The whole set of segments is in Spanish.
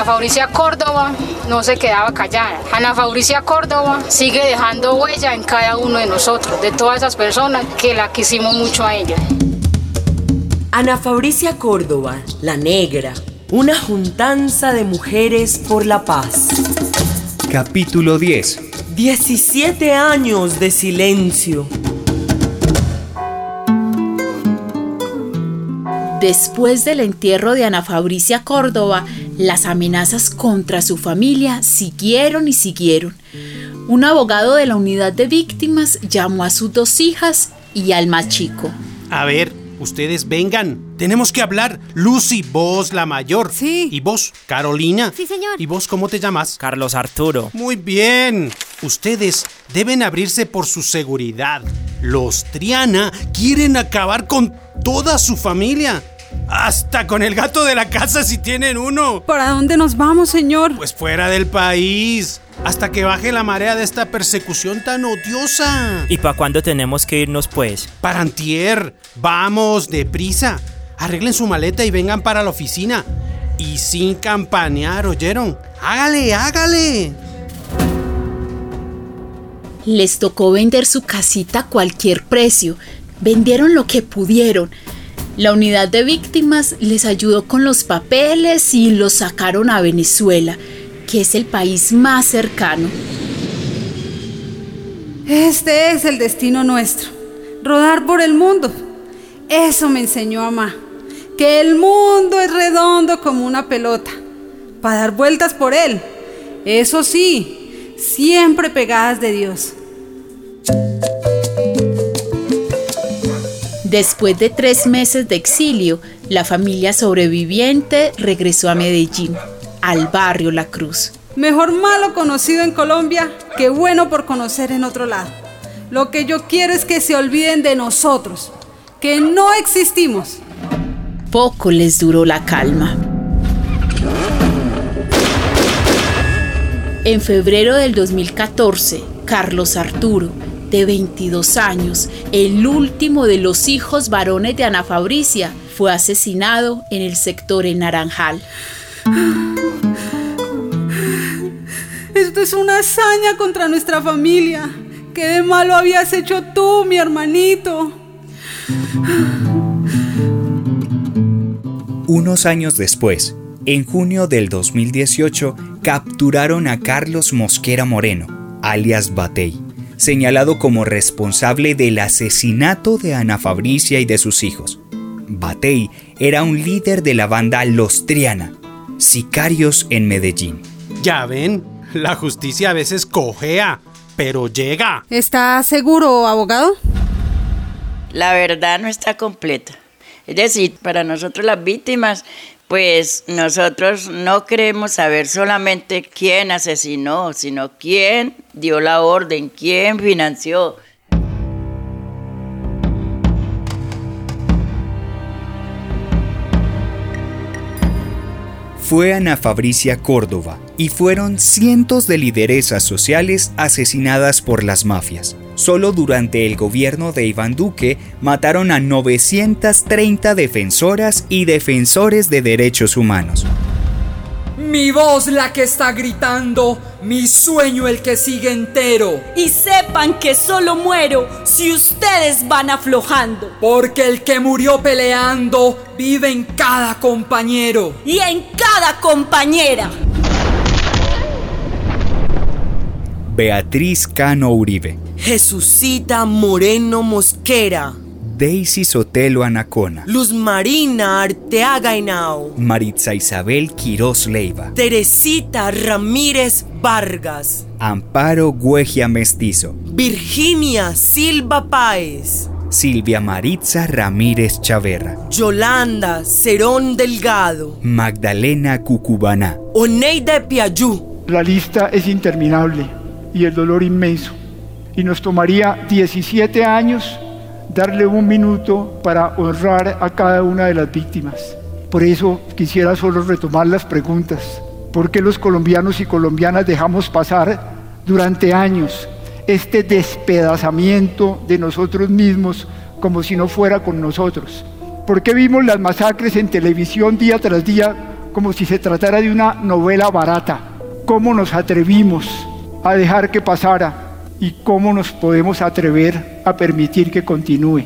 Ana Fabricia Córdoba no se quedaba callada. Ana Fabricia Córdoba sigue dejando huella en cada uno de nosotros, de todas esas personas que la quisimos mucho a ella. Ana Fabricia Córdoba, la negra, una juntanza de mujeres por la paz. Capítulo 10. 17 años de silencio. Después del entierro de Ana Fabricia Córdoba, las amenazas contra su familia siguieron y siguieron. Un abogado de la unidad de víctimas llamó a sus dos hijas y al más chico. A ver, ustedes vengan. Tenemos que hablar. Lucy, vos la mayor. Sí. ¿Y vos, Carolina? Sí, señor. ¿Y vos cómo te llamas? Carlos Arturo. Muy bien. Ustedes deben abrirse por su seguridad. Los Triana quieren acabar con toda su familia. Hasta con el gato de la casa si tienen uno. ¿Para dónde nos vamos, señor? Pues fuera del país. Hasta que baje la marea de esta persecución tan odiosa. ¿Y para cuándo tenemos que irnos, pues? Para antier. Vamos, deprisa. Arreglen su maleta y vengan para la oficina. Y sin campanear, ¿oyeron? Hágale, hágale. Les tocó vender su casita a cualquier precio. Vendieron lo que pudieron. La unidad de víctimas les ayudó con los papeles y los sacaron a Venezuela, que es el país más cercano. Este es el destino nuestro. Rodar por el mundo. Eso me enseñó mamá. Que el mundo es redondo como una pelota. Para dar vueltas por él. Eso sí, siempre pegadas de Dios. Después de tres meses de exilio, la familia sobreviviente regresó a Medellín, al barrio La Cruz. Mejor malo conocido en Colombia que bueno por conocer en otro lado. Lo que yo quiero es que se olviden de nosotros, que no existimos. Poco les duró la calma. En febrero del 2014, Carlos Arturo, de 22 años, el último de los hijos varones de Ana Fabricia, fue asesinado en el sector El Naranjal. Esto es una hazaña contra nuestra familia. ¿Qué de malo habías hecho tú, mi hermanito? Unos años después, en junio del 2018, capturaron a Carlos Mosquera Moreno, alias Batey, señalado como responsable del asesinato de Ana Fabricia y de sus hijos. Batey era un líder de la banda Los Triana, sicarios en Medellín. Ya ven, la justicia a veces cojea, pero llega. ¿Está seguro, abogado? La verdad no está completa. Es decir, para nosotros las víctimas, pues nosotros no queremos saber solamente quién asesinó, sino quién dio la orden, quién financió. Fue Ana Fabricia Córdoba y fueron cientos de lideresas sociales asesinadas por las mafias. Solo durante el gobierno de Iván Duque mataron a 930 defensoras y defensores de derechos humanos. Mi voz la que está gritando, mi sueño el que sigue entero. Y sepan que solo muero si ustedes van aflojando. Porque el que murió peleando vive en cada compañero. Y en cada compañera. Beatriz Cano Uribe, Jesucita Moreno Mosquera. Daisy Sotelo Anacona, Luz Marina Arteaga Henao. Maritza Isabel Quirós Leiva, Teresita Ramírez Vargas. Amparo Güegia Mestizo, Virginia Silva Páez. Silvia Maritza Ramírez Chaverra, Yolanda Cerón Delgado. Magdalena Cucubaná, Oneida Piayú. La lista es interminable y el dolor inmenso. Y nos tomaría 17 años darle un minuto para honrar a cada una de las víctimas. Por eso quisiera solo retomar las preguntas. ¿Por qué los colombianos y colombianas dejamos pasar durante años este despedazamiento de nosotros mismos como si no fuera con nosotros? ¿Por qué vimos las masacres en televisión día tras día como si se tratara de una novela barata. ¿Cómo nos atrevimos a dejar que pasara y cómo nos podemos atrever a permitir que continúe?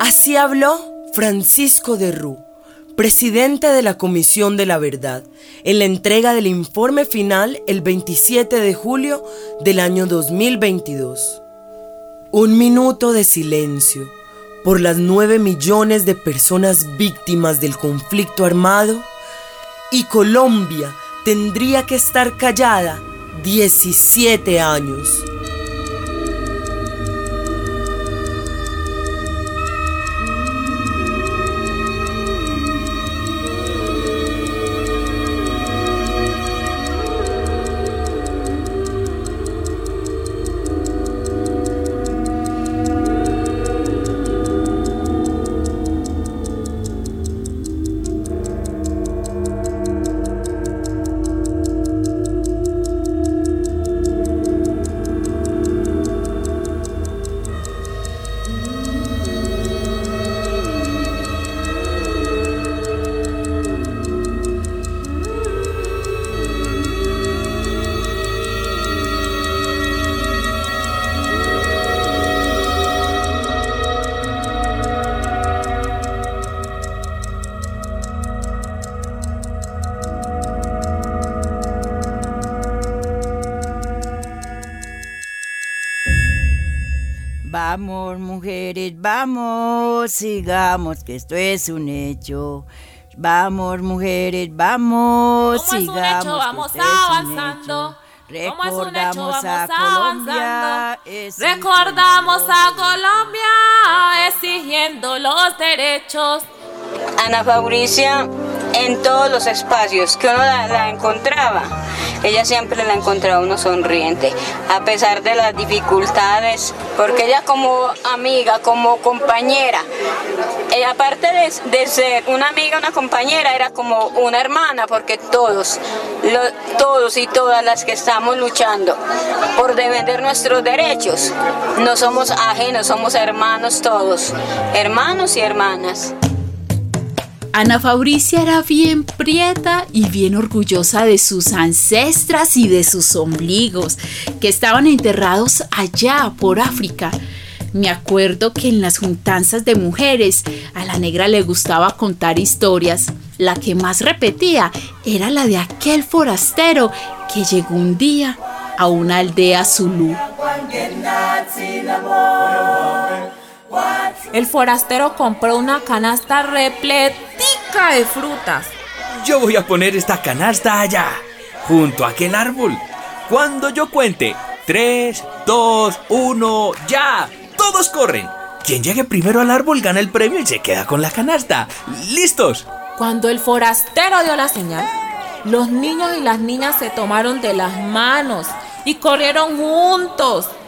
Así habló Francisco de Rú, presidente de la Comisión de la Verdad, en la entrega del informe final el 27 de julio del año 2022. Un minuto de silencio por las nueve millones de personas víctimas del conflicto armado y Colombia tendría que estar callada 17 años. Vamos, mujeres, vamos, sigamos, que esto es un hecho. Vamos, mujeres, vamos, Como es un sigamos. hecho, que vamos esto es un avanzando. hecho. Es un hecho, Recordamos vamos a Colombia. avanzando. exigiendo Recordamos los a Colombia exigiendo los derechos. Ana Fabricia en todos los espacios que uno la, la encontraba, ella siempre la encontraba uno sonriente, a pesar de las dificultades, porque ella como amiga, como compañera, eh, aparte de, de ser una amiga, una compañera, era como una hermana, porque todos, todos y todas las que estamos luchando por defender nuestros derechos, no somos ajenos, somos hermanos todos, hermanos y hermanas. Ana Fabricia era bien prieta y bien orgullosa de sus ancestras y de sus ombligos, que estaban enterrados allá por África. Me acuerdo que en las juntanzas de mujeres a la negra le gustaba contar historias. La que más repetía era la de aquel forastero que llegó un día a una aldea zulú. El forastero compró una canasta de frutas. Yo voy a poner esta canasta allá, junto a aquel árbol. Cuando yo cuente 3, 2, 1, ya. Todos corren. Quien llegue primero al árbol gana el premio y se queda con la canasta. ¿Listos? Cuando el forastero dio la señal, los niños y las niñas se tomaron de las manos y corrieron juntos.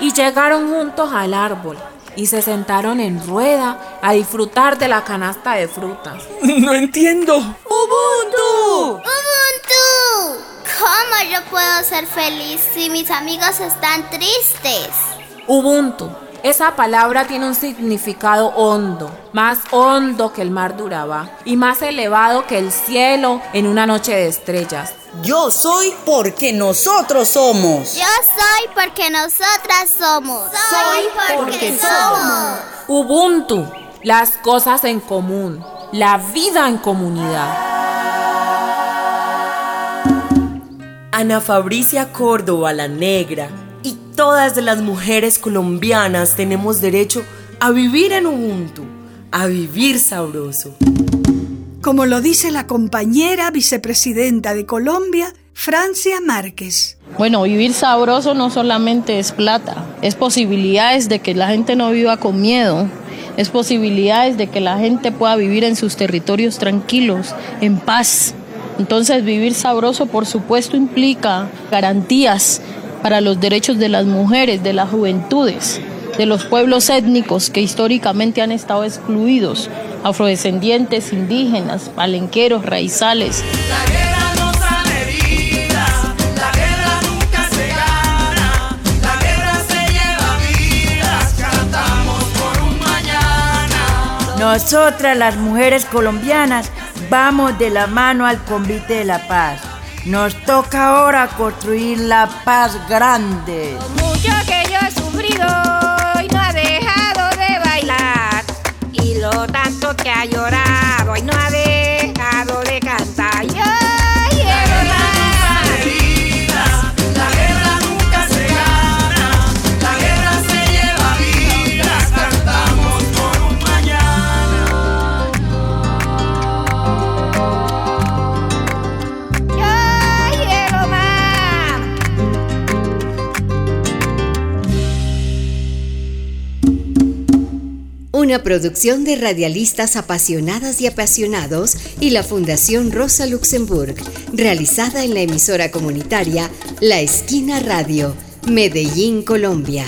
Y llegaron juntos al árbol y se sentaron en rueda a disfrutar de la canasta de frutas. No entiendo. ¡Ubuntu! ¡Ubuntu! ¿Cómo yo puedo ser feliz si mis amigos están tristes? Ubuntu. Esa palabra tiene un significado hondo, más hondo que el mar de Urabá y más elevado que el cielo en una noche de estrellas. Yo soy porque nosotros somos. Yo soy porque nosotras somos. Soy porque somos. Ubuntu, las cosas en común, la vida en comunidad. Ana Fabricia Córdoba la Negra todas las mujeres colombianas tenemos derecho a vivir en Ubuntu, a vivir sabroso. Como lo dice la compañera vicepresidenta de Colombia, Francia Márquez. Bueno, vivir sabroso no solamente es plata, es posibilidades de que la gente no viva con miedo, es posibilidades de que la gente pueda vivir en sus territorios tranquilos, en paz. Entonces vivir sabroso por supuesto implica garantías para los derechos de las mujeres, de las juventudes, de los pueblos étnicos que históricamente han estado excluidos, afrodescendientes, indígenas, palenqueros, raizales. La guerra nunca se gana, la guerra se lleva vidas, cantamos Nosotras las mujeres colombianas vamos de la mano al convite de la paz. Nos toca ahora construir la paz grande. Una producción de radialistas apasionadas y apasionados y la Fundación Rosa Luxemburg, realizada en la emisora comunitaria La Esquina Radio, Medellín, Colombia.